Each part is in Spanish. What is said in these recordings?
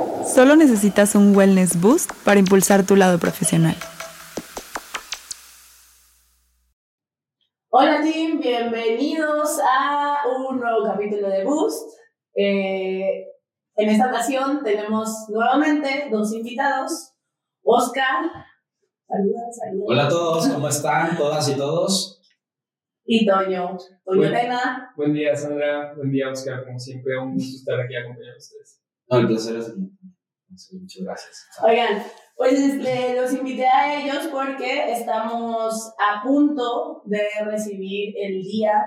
Solo necesitas un wellness boost para impulsar tu lado profesional. Hola team, bienvenidos a un nuevo capítulo de Boost. Eh, en esta ocasión tenemos nuevamente dos invitados. Oscar, saluda, saluda. Hola a todos, ¿cómo están todas y todos? Y Toño, Toño Buen- Tena. Buen día, Sandra. Buen día, Oscar. Como siempre, un gusto estar aquí acompañado de ustedes. No, el placer es mío. Sí, Muchas gracias. Oigan, pues este, los invité a ellos porque estamos a punto de recibir el día,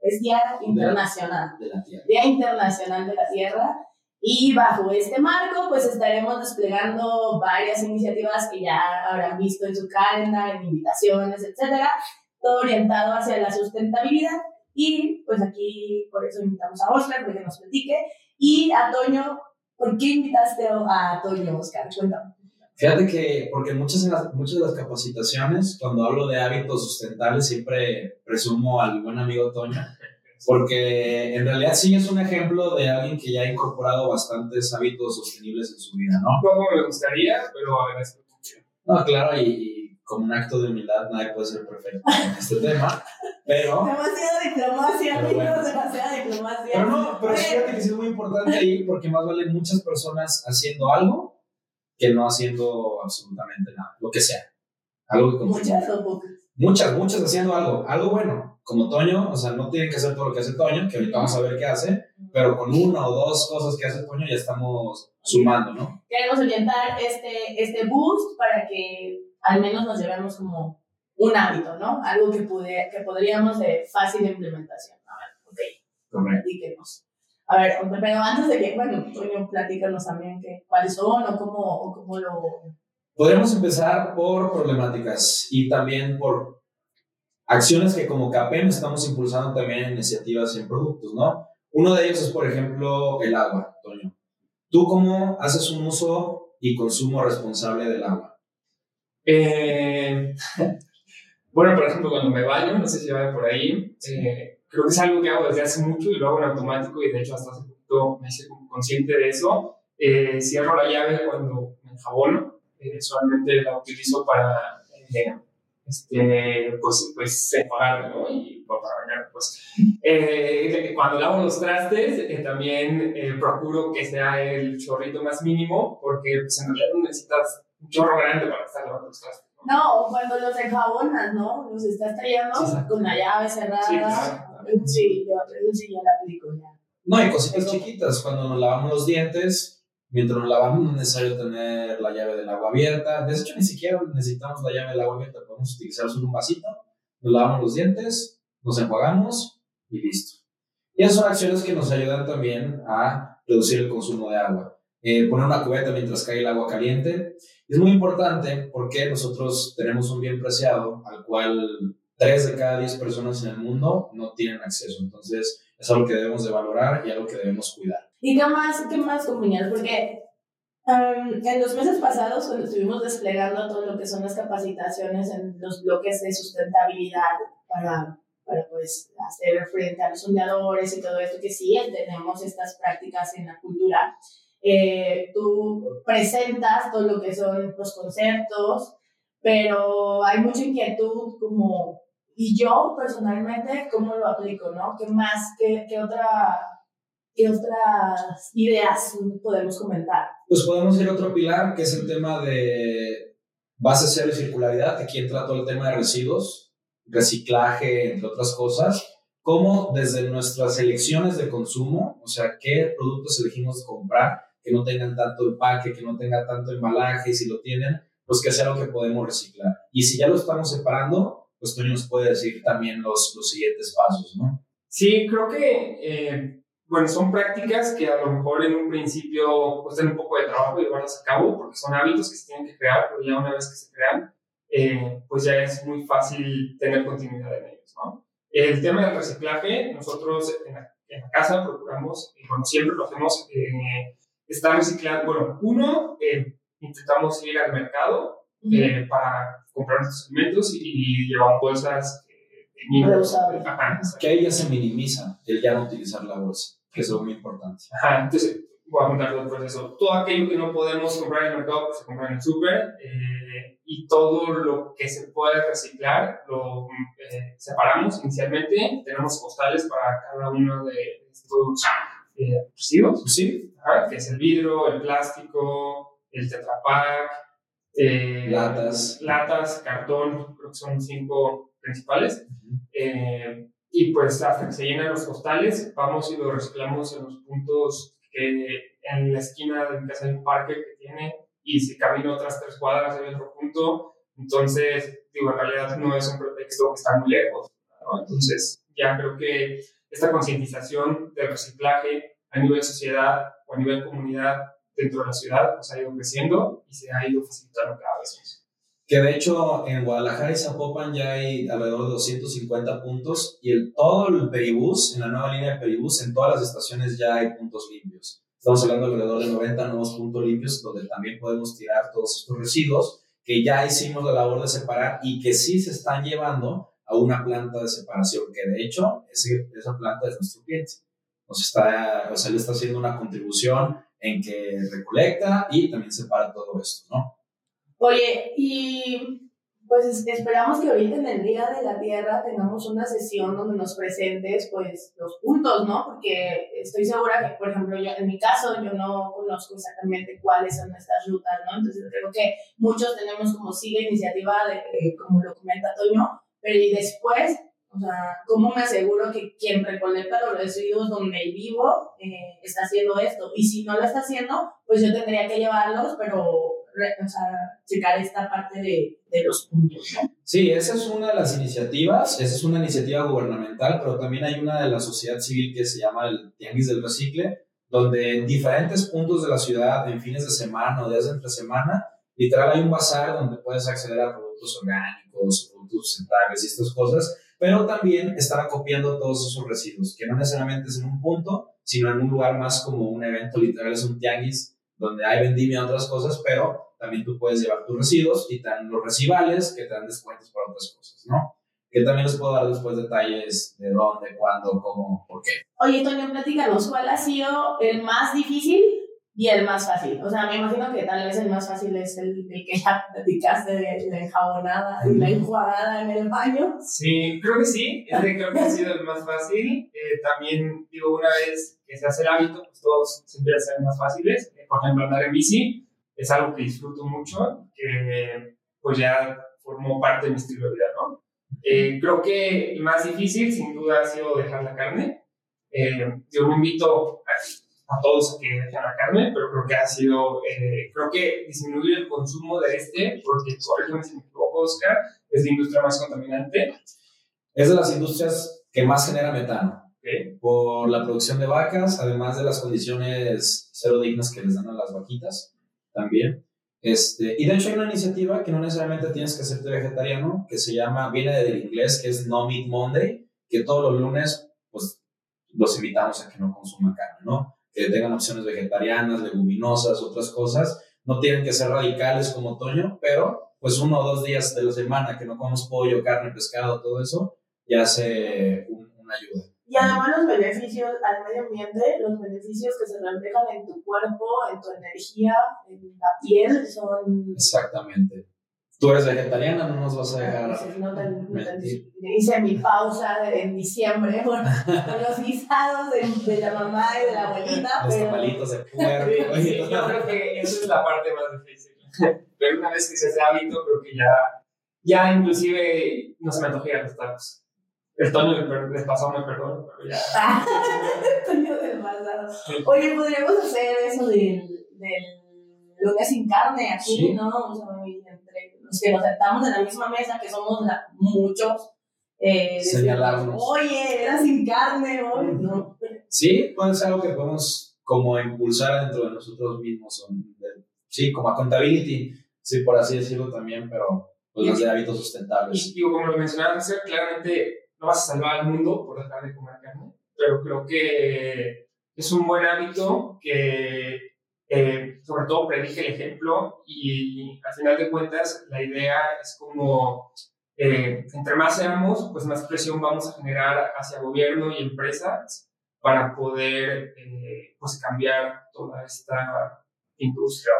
es Día Internacional. De la tierra. Día Internacional de la Tierra. Y bajo este marco, pues estaremos desplegando varias iniciativas que ya habrán visto en su calendar, en invitaciones, etcétera, todo orientado hacia la sustentabilidad. Y pues aquí por eso invitamos a Oscar, para que nos platique. Y a Toño, ¿por qué invitaste a Toño, Oscar? Cuéntame. Fíjate que, porque muchas, de las- muchas de las capacitaciones, cuando hablo de hábitos sustentables, siempre presumo al buen amigo Toño, porque en realidad sí es un ejemplo de alguien que ya ha incorporado bastantes hábitos sostenibles en su vida, ¿no? Poco me gustaría, pero agradezco mucho. No, claro, y, y como un acto de humildad, nadie puede ser perfecto en este tema, pero... Demasiada diplomacia, Pero bueno. amigos, demasiada diplomacia. Pero no, pero fíjate que sí es muy importante ahí porque más valen muchas personas haciendo algo que no haciendo absolutamente nada, lo que sea. Algo que. Muchas o pocas. Muchas, muchas haciendo algo, algo bueno. Como Toño, o sea, no tienen que hacer todo lo que hace Toño, que ahorita vamos a ver qué hace, pero con una o dos cosas que hace Toño ya estamos sumando, ¿no? queremos orientar este, este boost para que al menos nos llevemos como un hábito, ¿no? Algo que, pude, que podríamos de fácil implementación. A ver, ok, Correcto. platíquenos. A ver, pero antes de que, bueno, Toño, platícanos también que, cuáles son o cómo, o cómo lo... Podríamos empezar por problemáticas y también por acciones que como CAPEM estamos impulsando también en iniciativas y en productos, ¿no? Uno de ellos es, por ejemplo, el agua, Toño. ¿Tú cómo haces un uso y consumo responsable del agua? Eh, bueno, por ejemplo, cuando me baño, no sé si vayan por ahí, eh, creo que es algo que hago desde hace mucho y lo hago en automático y de hecho hasta hace poquito me hice consciente de eso. Eh, cierro la llave cuando me enjabono, eh, solamente la utilizo para, eh, este, pues, pues enjuagarme, ¿no? Y para bañar, pues. Eh, cuando lavo los trastes, eh, también eh, procuro que sea el chorrito más mínimo, porque pues, en realidad no necesitas un chorro grande para estar lavando los trastes. ¿No? O cuando los enjabonas, ¿no? Los estás trayendo Sí, con la llave cerrada. Sí, claro. Sí, yo, eso sí, yo la aplico ya. No, y cositas chiquitas. Cuando nos lavamos los dientes, mientras nos lavamos no es necesario tener la llave del agua abierta. De hecho, ni siquiera necesitamos la llave del agua abierta. Podemos utilizar solo un vasito, nos lavamos los dientes, nos enjuagamos y listo. Y esas son acciones que nos ayudan también a reducir el consumo de agua. Eh, poner una cubeta mientras cae el agua caliente. Es muy importante porque nosotros tenemos un bien preciado al cual 3 de cada 10 personas en el mundo no tienen acceso. Entonces, es algo que debemos de valorar y algo que debemos cuidar. ¿Y qué más, qué más compañeros? Porque um, en los meses pasados, cuando estuvimos desplegando todo lo que son las capacitaciones en los bloques de sustentabilidad para, para pues, hacer frente a los soñadores y todo esto, que sí tenemos estas prácticas en la cultura, eh, tú presentas todo lo que son los conceptos, pero hay mucha inquietud como, y yo personalmente, ¿cómo lo aplico? ¿no? ¿Qué más? ¿Qué, qué otra ¿Qué otras ideas podemos comentar? Pues podemos ir a otro pilar, que es el tema de base cero y circularidad. Aquí entra todo el tema de residuos, reciclaje, entre otras cosas. Cómo desde nuestras elecciones de consumo, o sea, qué productos elegimos comprar, que no tengan tanto empaque, que no tengan tanto embalaje, si lo tienen, pues que sea lo que podemos reciclar. Y si ya lo estamos separando, pues Toño nos puede decir también los, los siguientes pasos, ¿no? Sí, creo que, eh, bueno, son prácticas que a lo mejor en un principio cuestan un poco de trabajo llevarlas a cabo, porque son hábitos que se tienen que crear, pero ya una vez que se crean, eh, pues ya es muy fácil tener continuidad en ellos, ¿no? El tema del reciclaje, nosotros en la, en la casa procuramos, y bueno, siempre lo hacemos, eh, estar reciclando, bueno, uno, eh, intentamos ir al mercado eh, para comprar nuestros alimentos y, y llevamos bolsas eh, de niños. Ajá. Que ahí ya se minimiza el ya no utilizar la bolsa, que es muy importante. Ajá, entonces, voy a contar todo el proceso. Todo aquello que no podemos comprar en el mercado, pues se compra en el súper. Eh, y todo lo que se puede reciclar lo eh, separamos inicialmente. Tenemos postales para cada uno de estos eh, Sí, que es el vidrio, el plástico, el tetrapack, eh, Latas. latas, cartón, creo que son cinco principales. Eh, y pues hasta que se llenan los postales, vamos y lo reciclamos en los puntos que en la esquina de mi casa hay un parque que tiene y si camino otras tres cuadras hay otro punto. Entonces, digo, en realidad no es un pretexto que está muy lejos. ¿no? Entonces, ya creo que esta concientización del reciclaje a nivel sociedad o a nivel comunidad dentro de la ciudad pues ha ido creciendo y se ha ido facilitando cada vez más. Que de hecho en Guadalajara y Zapopan ya hay alrededor de 250 puntos y el, todo el peribús, en la nueva línea de peribús, en todas las estaciones ya hay puntos limpios. Estamos hablando alrededor de 90 nuevos puntos limpios donde también podemos tirar todos estos residuos que ya hicimos la labor de separar y que sí se están llevando una planta de separación, que de hecho ese, esa planta es nuestro cliente. Nos está, o sea, le está haciendo una contribución en que recolecta y también separa todo esto, ¿no? Oye, y pues es- esperamos que ahorita en el Día de la Tierra tengamos una sesión donde nos presentes pues los puntos, ¿no? Porque estoy segura que, por ejemplo, yo en mi caso yo no conozco exactamente cuáles son estas rutas, ¿no? Entonces creo que muchos tenemos como la iniciativa de, eh, como lo comenta Toño, pero y después, o sea, ¿cómo me aseguro que quien recolecta los residuos donde vivo eh, está haciendo esto? Y si no lo está haciendo, pues yo tendría que llevarlos, pero o sea, checar esta parte de, de los puntos, ¿no? Sí, esa es una de las iniciativas, esa es una iniciativa gubernamental, pero también hay una de la sociedad civil que se llama el Tianguis del Recicle, donde en diferentes puntos de la ciudad, en fines de semana o días de entre semana, literal hay un bazar donde puedes acceder a productos orgánicos, productos sustentables y estas cosas, pero también están acopiando todos esos residuos, que no necesariamente es en un punto, sino en un lugar más como un evento literal, es un tianguis donde hay vendimia y otras cosas, pero también tú puedes llevar tus residuos y te dan los recibales que te dan descuentos para otras cosas, ¿no? Que también les puedo dar después detalles de dónde, cuándo, cómo, por qué. Oye, Toño, platícanos, ¿cuál ha sido el más difícil y el más fácil? O sea, me imagino que tal vez el más fácil es el, el que ya platicaste de la enjabonada y la enjuagada en el baño. Sí, creo que sí. Este creo que ha sido el más fácil. Eh, también, digo, una vez que se hace el hábito, pues todos siempre se más fáciles. Eh, por ejemplo, andar en bici es algo que disfruto mucho, que pues ya formó parte de mi estilo de vida, ¿no? Eh, creo que el más difícil, sin duda, ha sido dejar la carne. Eh, yo me invito a, a todos a que dejen la carne, pero creo que ha sido, eh, creo que disminuir el consumo de este, porque, corrígeme si me equivoco, Oscar, es la industria más contaminante. Es de las industrias que más genera metano ¿ok? por la producción de vacas, además de las condiciones cero dignas que les dan a las vaquitas también. Este, y de hecho hay una iniciativa que no necesariamente tienes que hacerte vegetariano, que se llama, viene del inglés, que es No Meat Monday, que todos los lunes pues los invitamos a que no consuman carne, ¿no? Que tengan opciones vegetarianas, leguminosas, otras cosas. No tienen que ser radicales como otoño, pero pues uno o dos días de la semana que no comamos pollo, carne, pescado, todo eso, ya hace un- una ayuda. Y además los beneficios al medio ambiente, los beneficios que se reflejan en tu cuerpo, en tu energía, en la piel, son... Exactamente. Tú eres vegetariana, no nos vas a dejar. Entonces, no te- no te- hice mi pausa en diciembre por, por los guisados de, de la mamá y de la abuelita, Los pero... tamalitos de puerco. Sí, yo creo que esa es la parte más difícil. Pero una vez que se hace hábito, creo que ya, ya inclusive no se me antoja ir a los tacos. El Toño del pasado me perdona, pero ya. Toño del pasado. Oye, podríamos hacer eso del, del lunes sin carne aquí, Sí. ¿no? O sea, los que nos sentamos en la misma mesa, que somos la- muchos, eh, Señalarnos. Oye, era sin carne hoy, ¿no? Sí, puede ser algo que podemos como impulsar dentro de nosotros mismos. sí, como accountability, sí, por así decirlo también, pero pues los de hábitos sustentables. Y digo, como lo mencionaba Axel, claramente no vas a salvar al mundo por dejar de comer carne, pero creo que es un buen hábito que eh, sobre todo predique el ejemplo y al final de cuentas la idea es como eh, entre más seamos, pues más presión vamos a generar hacia gobierno y empresas para poder eh, pues cambiar toda esta industria.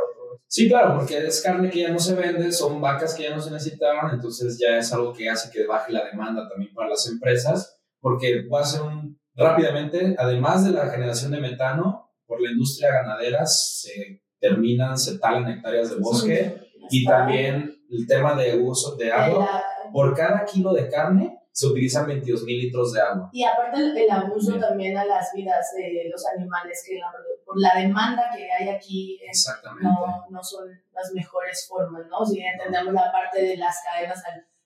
Sí, claro, porque es carne que ya no se vende, son vacas que ya no se necesitaban, entonces ya es algo que hace que baje la demanda también para las empresas, porque va a ser un, rápidamente, además de la generación de metano, por la industria ganadera se terminan, se talan hectáreas de bosque y también el tema de uso de agua. Por cada kilo de carne se utilizan 22 mil litros de agua. Y aparte el, abuso también a las vidas de los animales, que por la demanda que hay aquí no, no son las mejores formas, ¿no? Si entendemos la parte de las cadenas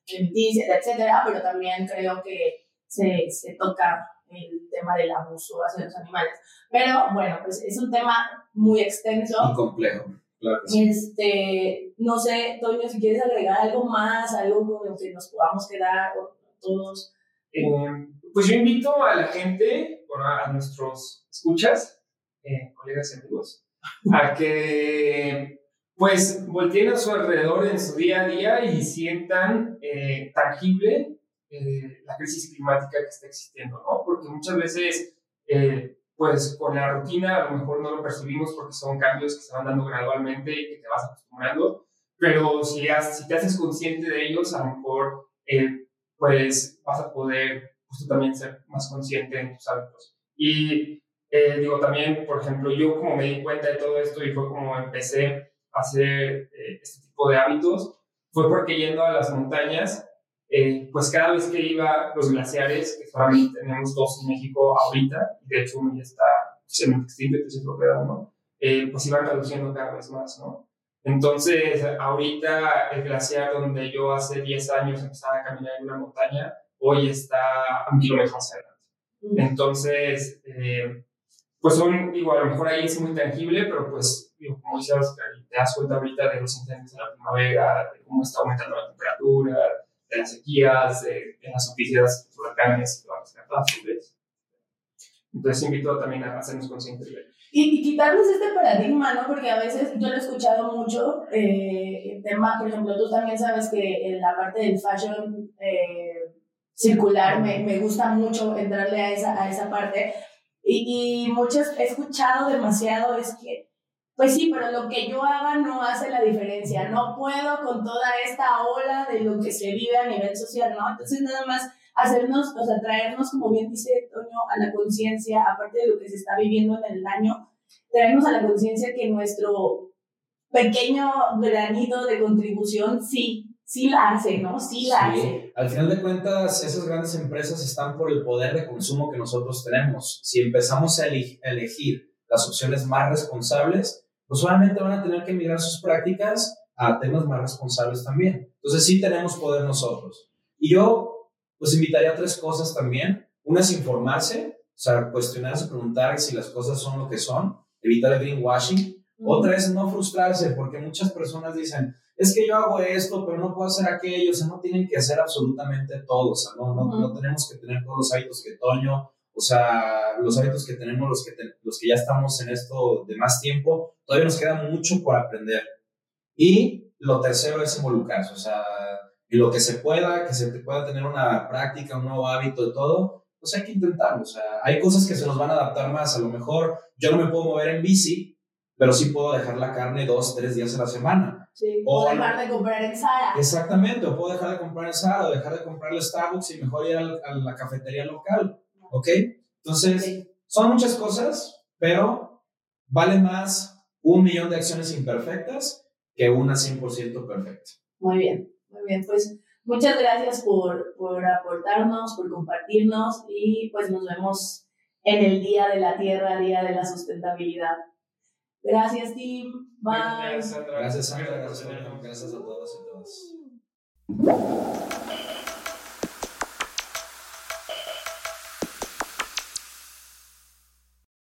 alimenticias, etcétera, pero también creo que se, se toca el tema del abuso hacia los animales. Pero bueno, pues es un tema muy extenso. Y complejo. Claro este, no sé, Toño, si quieres agregar algo más, algo con lo que nos podamos quedar todos. Eh, pues yo invito a la gente, bueno, a nuestros escuchas, eh, colegas y amigos, a que pues volteen a su alrededor en su día a día y sientan eh, tangible la crisis climática que está existiendo, ¿no? Porque muchas veces pues con la rutina a lo mejor no lo percibimos porque son cambios que se van dando gradualmente y que te vas acostumbrando, pero si, si te haces consciente de ellos, a lo mejor eh, pues vas a poder justo también ser más consciente en tus hábitos. Y eh, digo también, por ejemplo, yo como me di cuenta de todo esto y fue como empecé a hacer eh, este tipo de hábitos, fue porque yendo a las montañas eh, pues cada vez que iba los glaciares, que solamente tenemos dos en México ahorita, de hecho uno ya está semi extinto, entonces lo queda uno, eh, pues iban reduciendo cada vez más, ¿no? Entonces, ahorita el glaciar donde yo hace 10 años empezaba a caminar en una montaña, hoy está a un kilómetro más adelante. Entonces, eh, pues son, digo, a lo mejor ahí es muy tangible, pero pues, digo, como decías, te das cuenta ahorita de los incendios de la primavera, de cómo está aumentando la temperatura, de las sequías, de, las noticias, huracanes, todas las catástrofes. Entonces invito también a hacernos conscientes de y, y, quitarnos este paradigma, ¿no? Porque a veces yo lo he escuchado mucho, eh, el tema, por ejemplo, tú también sabes que en la parte del fashion eh, circular me, me, gusta mucho entrarle a esa, a esa parte. Y, y muchas, he escuchado demasiado, es que pues sí, pero lo que yo haga no hace la diferencia. No puedo con toda esta ola de lo que se vive a nivel social, ¿no? Entonces, nada más hacernos, o sea, traernos, como bien dice Toño, a la conciencia, aparte de lo que se está viviendo en el año, traernos a la conciencia que nuestro pequeño granito de contribución sí, sí la hace, ¿no? Sí la hace. Al final de cuentas, esas grandes empresas están por el poder de consumo que nosotros tenemos. Si empezamos a elegir las opciones más responsables, pues solamente van a tener que migrar sus prácticas a temas más responsables también. Entonces sí tenemos poder nosotros. Y yo, pues invitaría a tres cosas también. Una es informarse, o sea, cuestionarse, preguntar si las cosas son lo que son, evitar el greenwashing. Otra es no frustrarse, porque muchas personas dicen, es que yo hago esto, pero no puedo hacer aquello, o sea, no tienen que hacer absolutamente todo, o sea, no, no, no tenemos que tener todos los hábitos que Toño o sea, los hábitos que tenemos, los que, los que ya estamos en esto de más tiempo, todavía nos queda mucho por aprender. Y lo tercero es involucrarse, o sea, en lo que se pueda, que se pueda tener una práctica, un nuevo hábito de todo, pues hay que intentarlo. O sea, hay cosas que se nos van a adaptar más. A lo mejor yo no me puedo mover en bici, pero sí puedo dejar la carne dos, tres días a la semana. Sí, o dejar de comprar en Zara. Exactamente, o puedo dejar de comprar en Zara, o dejar de comprar el Starbucks y mejor ir a la cafetería local. ¿Ok? Entonces, son muchas cosas, pero vale más un millón de acciones imperfectas que una 100% perfecta. Muy bien, muy bien. Pues muchas gracias por, por aportarnos, por compartirnos y pues nos vemos en el Día de la Tierra, Día de la Sustentabilidad. Gracias, Tim. Bye. Gracias, Sandra. Gracias, Sandra. Gracias, a todos y todas.